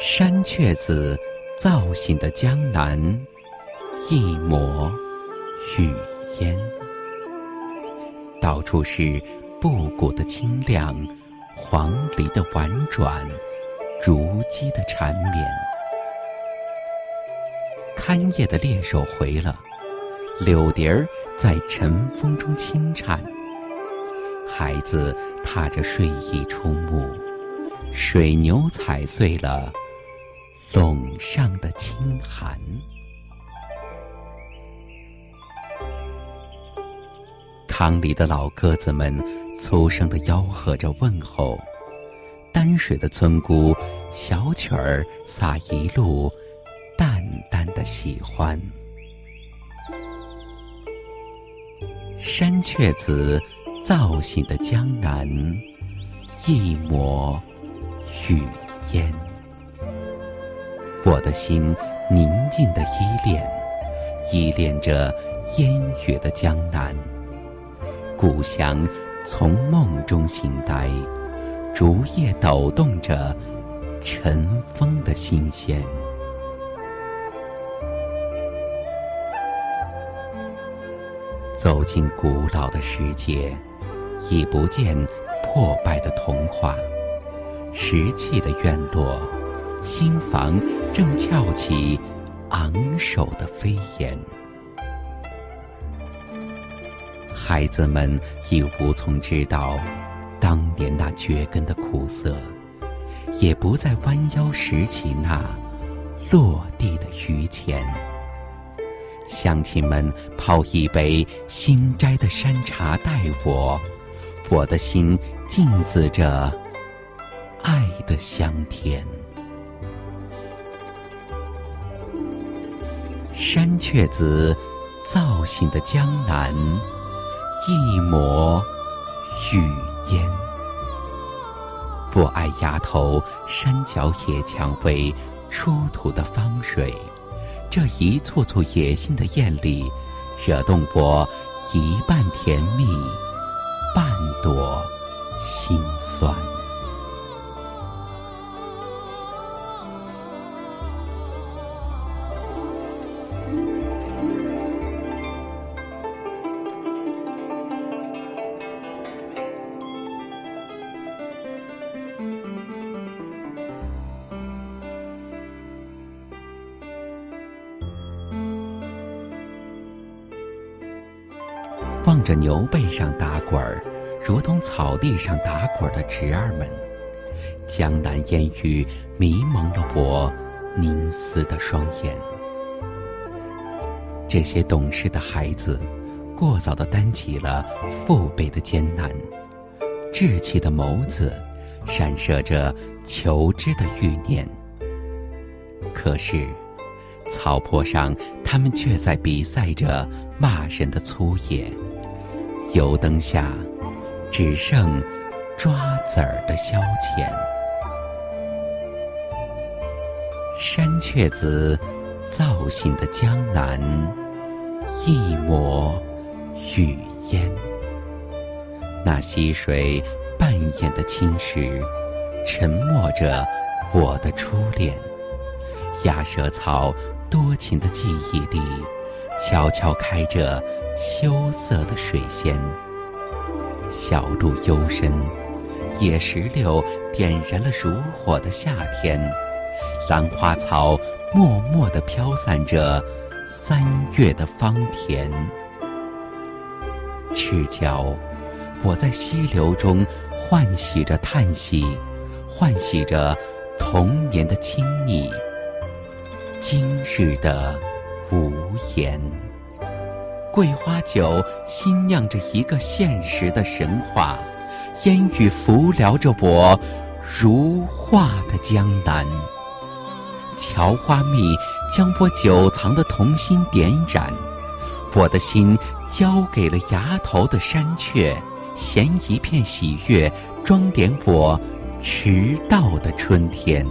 山雀子造醒的江南，一抹雨烟。到处是布谷的清亮，黄鹂的婉转，竹鸡的缠绵。看夜的猎手回了，柳笛儿在晨风中轻颤。孩子踏着睡意出牧，水牛踩碎了陇上的清寒。塘里的老鸽子们粗声的吆喝着问候，丹水的村姑小曲儿洒一路淡淡的喜欢。山雀子。造醒的江南，一抹雨烟。我的心宁静的依恋，依恋着烟雨的江南。故乡从梦中醒来，竹叶抖动着晨风的新鲜。走进古老的世界。已不见破败的童话，石砌的院落，新房正翘起昂首的飞檐。孩子们已无从知道当年那掘根的苦涩，也不再弯腰拾起那落地的榆钱。乡亲们泡一杯新摘的山茶待我。我的心静子着爱的香甜，山雀子造醒的江南，一抹雨烟。不爱崖头山脚野蔷薇出土的芳水，这一簇簇野性的艳丽，惹动我一半甜蜜。半朵心酸。望着牛背上打滚儿，如同草地上打滚儿的侄儿们，江南烟雨迷蒙了我凝思的双眼。这些懂事的孩子，过早的担起了父辈的艰难，稚气的眸子，闪射着求知的欲念。可是，草坡上，他们却在比赛着骂人的粗野。油灯下，只剩抓子儿的消遣。山雀子造醒的江南，一抹雨烟。那溪水扮演的青石，沉默着我的初恋。鸭舌草多情的记忆里。悄悄开着羞涩的水仙，小路幽深，野石榴点燃了如火的夏天，兰花草默默地飘散着三月的芳甜。赤脚，我在溪流中欢喜着叹息，欢喜着童年的亲昵。今日的。无言，桂花酒新酿着一个现实的神话，烟雨浮撩着我如画的江南。桥花蜜将我久藏的童心点燃，我的心交给了崖头的山雀，衔一片喜悦装点我迟到的春天。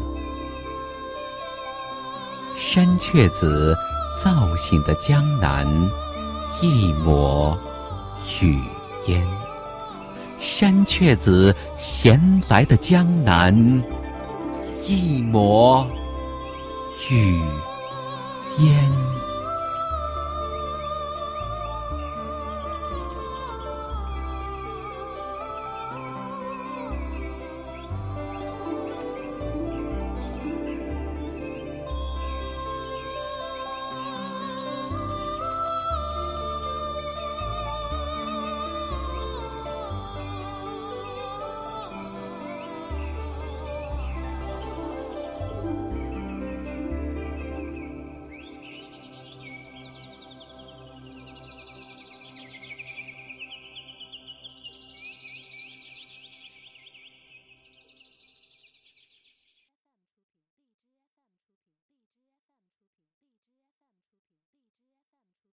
山雀子。造醒的江南，一抹雨烟；山雀子衔来的江南，一抹雨烟。